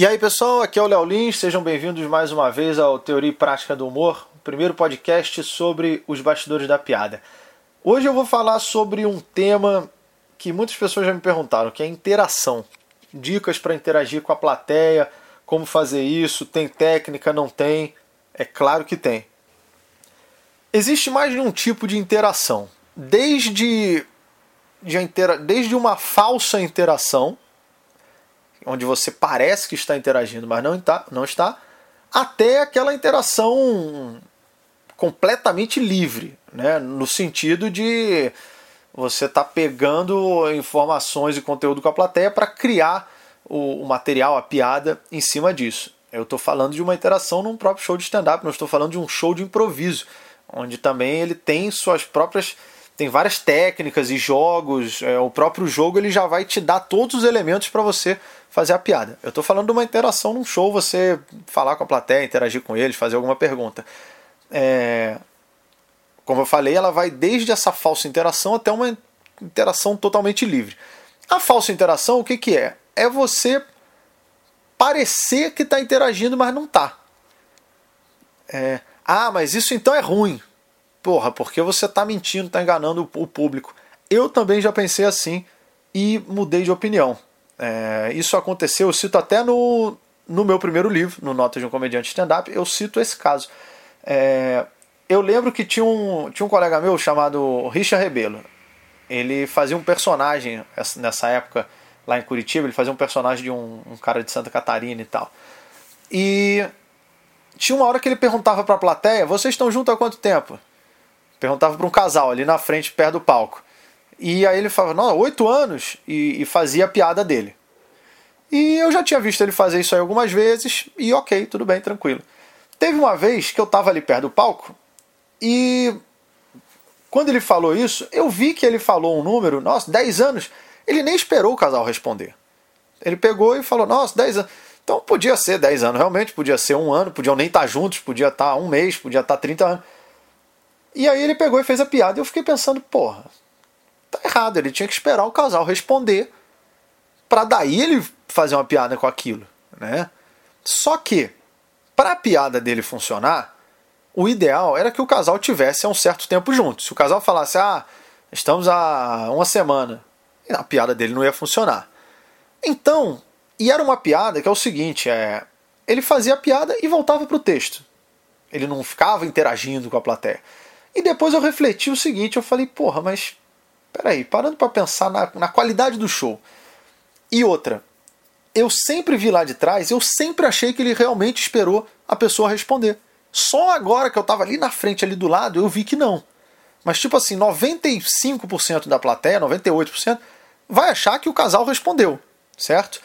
E aí pessoal, aqui é o Léo Lins, sejam bem-vindos mais uma vez ao Teoria e Prática do Humor, o primeiro podcast sobre os bastidores da piada. Hoje eu vou falar sobre um tema que muitas pessoas já me perguntaram, que é interação. Dicas para interagir com a plateia, como fazer isso, tem técnica, não tem? É claro que tem. Existe mais de um tipo de interação, desde, de intera desde uma falsa interação, onde você parece que está interagindo, mas não está, não está até aquela interação completamente livre, né? no sentido de você estar tá pegando informações e conteúdo com a plateia para criar o, o, material, a piada em cima disso. Eu estou falando de uma interação num próprio show de stand-up, não estou falando de um show de improviso, onde também ele tem suas próprias tem várias técnicas e jogos. É, o próprio jogo ele já vai te dar todos os elementos para você fazer a piada. Eu estou falando de uma interação num show, você falar com a plateia, interagir com eles, fazer alguma pergunta. É, como eu falei, ela vai desde essa falsa interação até uma interação totalmente livre. A falsa interação, o que, que é? É você parecer que está interagindo, mas não está. É, ah, mas isso então é ruim. Porra, porque você está mentindo, está enganando o público. Eu também já pensei assim e mudei de opinião. É, isso aconteceu, eu cito até no, no meu primeiro livro, no Notas de um Comediante Stand-Up, eu cito esse caso. É, eu lembro que tinha um, tinha um colega meu chamado Richard Rebelo. Ele fazia um personagem nessa época lá em Curitiba, ele fazia um personagem de um, um cara de Santa Catarina e tal. E tinha uma hora que ele perguntava para a plateia: Vocês estão juntos há quanto tempo? Perguntava para um casal ali na frente, perto do palco. E aí ele falava, não, oito anos, e, e, fazia a piada dele. E eu já tinha visto ele fazer isso aí algumas vezes, e ok, tudo bem, tranquilo. Teve uma vez que eu estava ali perto do palco, e quando ele falou isso, eu vi que ele falou um número, nossa, 10 anos, ele nem esperou o casal responder. Ele pegou e falou, nossa, 10 anos. Então podia ser 10 anos, realmente, podia ser um ano, podiam nem estar juntos, podia estar um mês, podia estar 30 anos. E aí ele pegou e fez a piada. E eu fiquei pensando, porra, tá errado. Ele tinha que esperar o casal responder para daí ele fazer uma piada com aquilo, né? Só que para a piada dele funcionar, o ideal era que o casal tivesse um certo tempo junto. Se o casal falasse, ah, estamos há uma semana, a piada dele não ia funcionar. Então, e era uma piada que é o seguinte, é, ele fazia a piada e voltava para o texto. Ele não ficava interagindo com a plateia. E depois eu refleti o seguinte, eu falei, porra, mas peraí, parando para pensar na, na qualidade do show. E outra, eu sempre vi lá de trás, eu sempre achei que ele realmente esperou a pessoa responder. Só agora que eu estava ali na frente, ali do lado, eu vi que não. Mas tipo assim, 95% da plateia, 98%, vai achar que o casal respondeu, certo?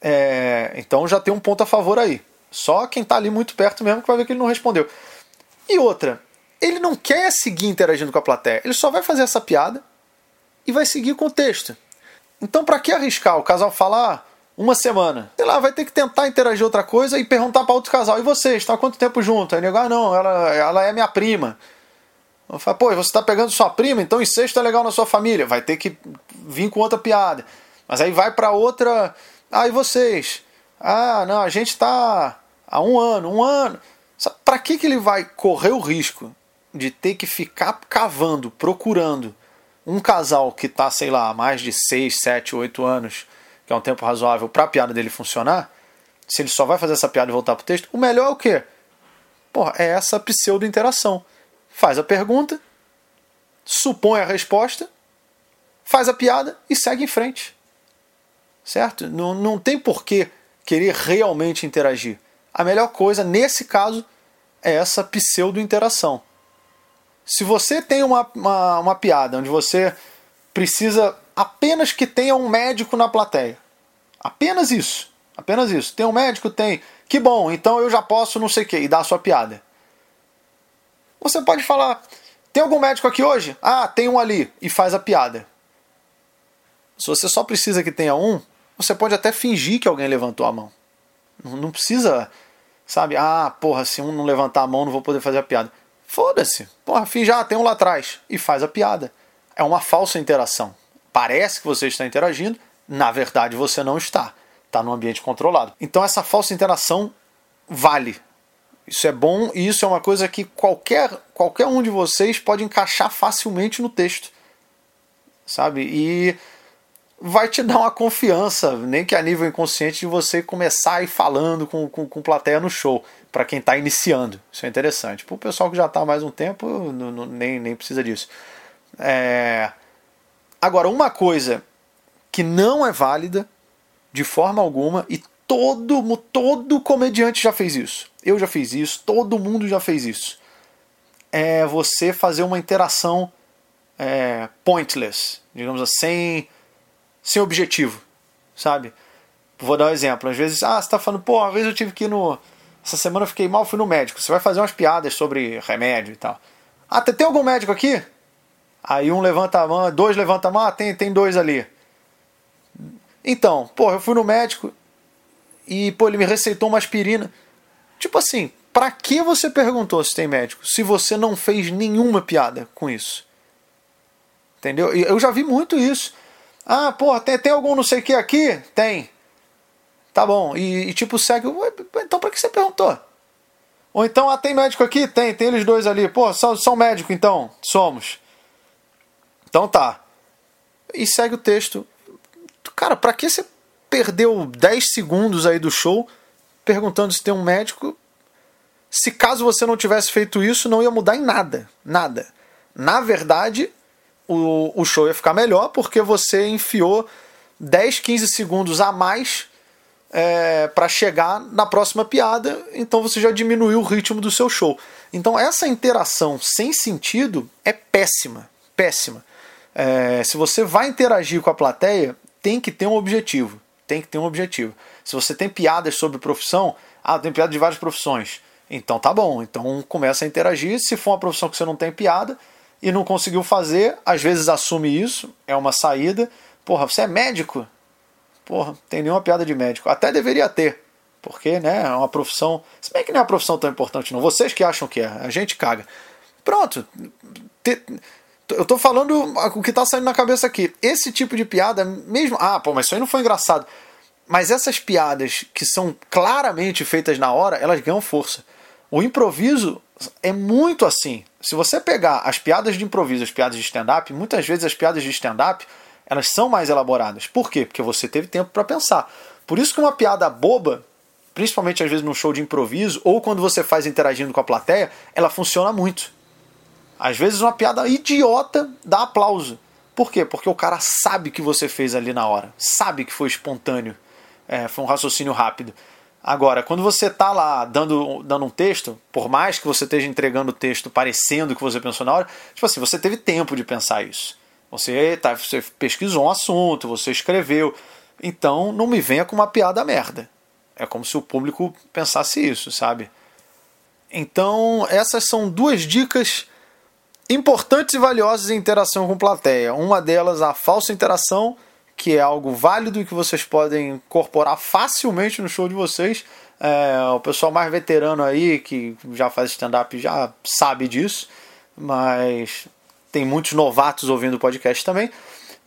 É, então já tem um ponto a favor aí. Só quem está ali muito perto mesmo que vai ver que ele não respondeu. E outra, ele não quer seguir interagindo com a plateia, ele só vai fazer essa piada e vai seguir com o texto. Então, para que arriscar? O casal falar ah, uma semana. Sei lá, vai ter que tentar interagir outra coisa e perguntar para outro casal: e vocês, estão há quanto tempo junto? Aí nego, ah, não, ela, ela é minha prima. Falo, pô, você está pegando sua prima, então incesto é legal na sua família. Vai ter que vir com outra piada. Mas aí vai para outra. Ah, e vocês? Ah, não, a gente está há um ano, um ano. Para que, que ele vai correr o risco de ter que ficar cavando, procurando um casal que está, sei lá, há mais de 6, 7, 8 anos, que é um tempo razoável para a piada dele funcionar, se ele só vai fazer essa piada e voltar pro texto, o melhor é o quê? Porra, é essa pseudo-interação. Faz a pergunta, supõe a resposta, faz a piada e segue em frente. Certo? Não, não tem porquê querer realmente interagir. A melhor coisa, nesse caso, é essa pseudo-interação. Se você tem uma, uma, uma piada onde você precisa apenas que tenha um médico na plateia, apenas isso, apenas isso. Tem um médico? Tem. Que bom, então eu já posso não sei o que, e dar a sua piada. Você pode falar, tem algum médico aqui hoje? Ah, tem um ali, e faz a piada. Se você só precisa que tenha um, você pode até fingir que alguém levantou a mão. Não, precisa, sabe? Ah, porra, se um não levantar a mão, não vou poder fazer a piada. Foda-se. Porra, fim já tem um lá atrás. E faz a piada. É uma falsa interação. Parece que você está interagindo, na verdade você não está. está no ambiente controlado. Então essa falsa interação vale. Isso é bom e isso é uma coisa que qualquer, qualquer um de vocês pode encaixar facilmente no texto. Sabe? E vai te dar uma confiança, nem que a nível inconsciente, de você começar a ir falando com, com, com plateia no show, para quem está iniciando. Isso é interessante. Para o pessoal que já está há mais um tempo, não, não, nem, nem precisa disso. É... Agora, uma coisa que não é válida de forma alguma, e todo, todo comediante já fez isso. Eu já fiz isso, todo mundo já fez isso. É você fazer uma interação é, pointless, digamos assim, sem sem objetivo, sabe? Vou dar um exemplo. Às vezes, ah, você tá falando, pô, uma vez eu tive que ir no. Essa semana eu fiquei mal, fui no médico. Você vai fazer umas piadas sobre remédio e tal. Ah, tem algum médico aqui? Aí um levanta a mão, dois levanta a mão, ah, tem, tem dois ali. Então, pô, eu fui no médico e, pô, ele me receitou uma aspirina. Tipo assim, pra que você perguntou se tem médico? Se você não fez nenhuma piada com isso. Entendeu? Eu já vi muito isso. Ah, porra, tem, tem algum não sei o que aqui? Tem. Tá bom. E, e tipo, segue. Então pra que você perguntou? Ou então, ah, tem médico aqui? Tem, tem eles dois ali. Pô, são, são médico então? Somos. Então tá. E segue o texto. Cara, pra que você perdeu 10 segundos aí do show perguntando se tem um médico? Se caso você não tivesse feito isso, não ia mudar em nada. Nada. Na verdade, o, o show ia ficar melhor porque você enfiou 10, 15 segundos a mais é, para chegar na próxima piada, então você já diminuiu o ritmo do seu show. Então essa interação sem sentido é péssima, péssima. É, se você vai interagir com a plateia, tem que ter um objetivo, tem que ter um objetivo. Se você tem piadas sobre profissão, ah, tem piada de várias profissões, então tá bom, então começa a interagir. Se for uma profissão que você não tem piada, e não conseguiu fazer, às vezes assume isso, é uma saída. Porra, você é médico? Porra, tem nenhuma piada de médico. Até deveria ter, porque né, é uma profissão. Se bem que não é uma profissão tão importante, não. Vocês que acham que é, a gente caga. Pronto. Eu tô falando o que tá saindo na cabeça aqui. Esse tipo de piada, mesmo. Ah, pô, mas isso aí não foi engraçado. Mas essas piadas que são claramente feitas na hora, elas ganham força. O improviso é muito assim. Se você pegar as piadas de improviso, as piadas de stand-up, muitas vezes as piadas de stand-up elas são mais elaboradas. Por quê? Porque você teve tempo para pensar. Por isso que uma piada boba, principalmente às vezes num show de improviso, ou quando você faz interagindo com a plateia, ela funciona muito. Às vezes uma piada idiota dá aplauso. Por quê? Porque o cara sabe que você fez ali na hora, sabe que foi espontâneo, é, foi um raciocínio rápido. Agora, quando você está lá dando, dando um texto, por mais que você esteja entregando o texto parecendo que você pensou na hora, tipo assim, você teve tempo de pensar isso. Você, tá, você pesquisou um assunto, você escreveu. Então, não me venha com uma piada merda. É como se o público pensasse isso, sabe? Então, essas são duas dicas importantes e valiosas em interação com plateia. Uma delas, a falsa interação que é algo válido e que vocês podem incorporar facilmente no show de vocês. É, o pessoal mais veterano aí, que já faz stand-up, já sabe disso, mas tem muitos novatos ouvindo o podcast também.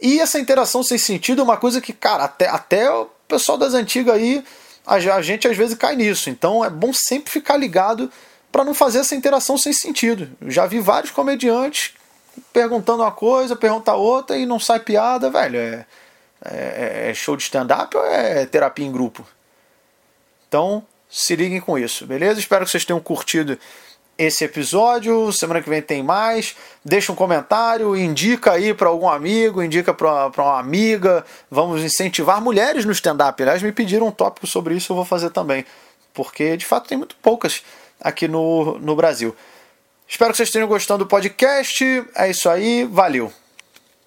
E essa interação sem sentido é uma coisa que, cara, até, até o pessoal das antigas aí, a, a gente às vezes cai nisso. Então é bom sempre ficar ligado para não fazer essa interação sem sentido. Já vi vários comediantes perguntando uma coisa, perguntar outra e não sai piada, velho. É, é, é show de stand-up ou é terapia em grupo? Então, se liguem com isso, beleza? Espero que vocês tenham curtido esse episódio. Semana que vem tem mais. Deixa um comentário, indica aí para algum amigo, indica para uma amiga. Vamos incentivar mulheres no stand-up. Aliás, me pediram um tópico sobre isso, eu vou fazer também. Porque de fato tem muito poucas aqui no, no Brasil. Espero que vocês tenham gostado do podcast. É isso aí, valeu!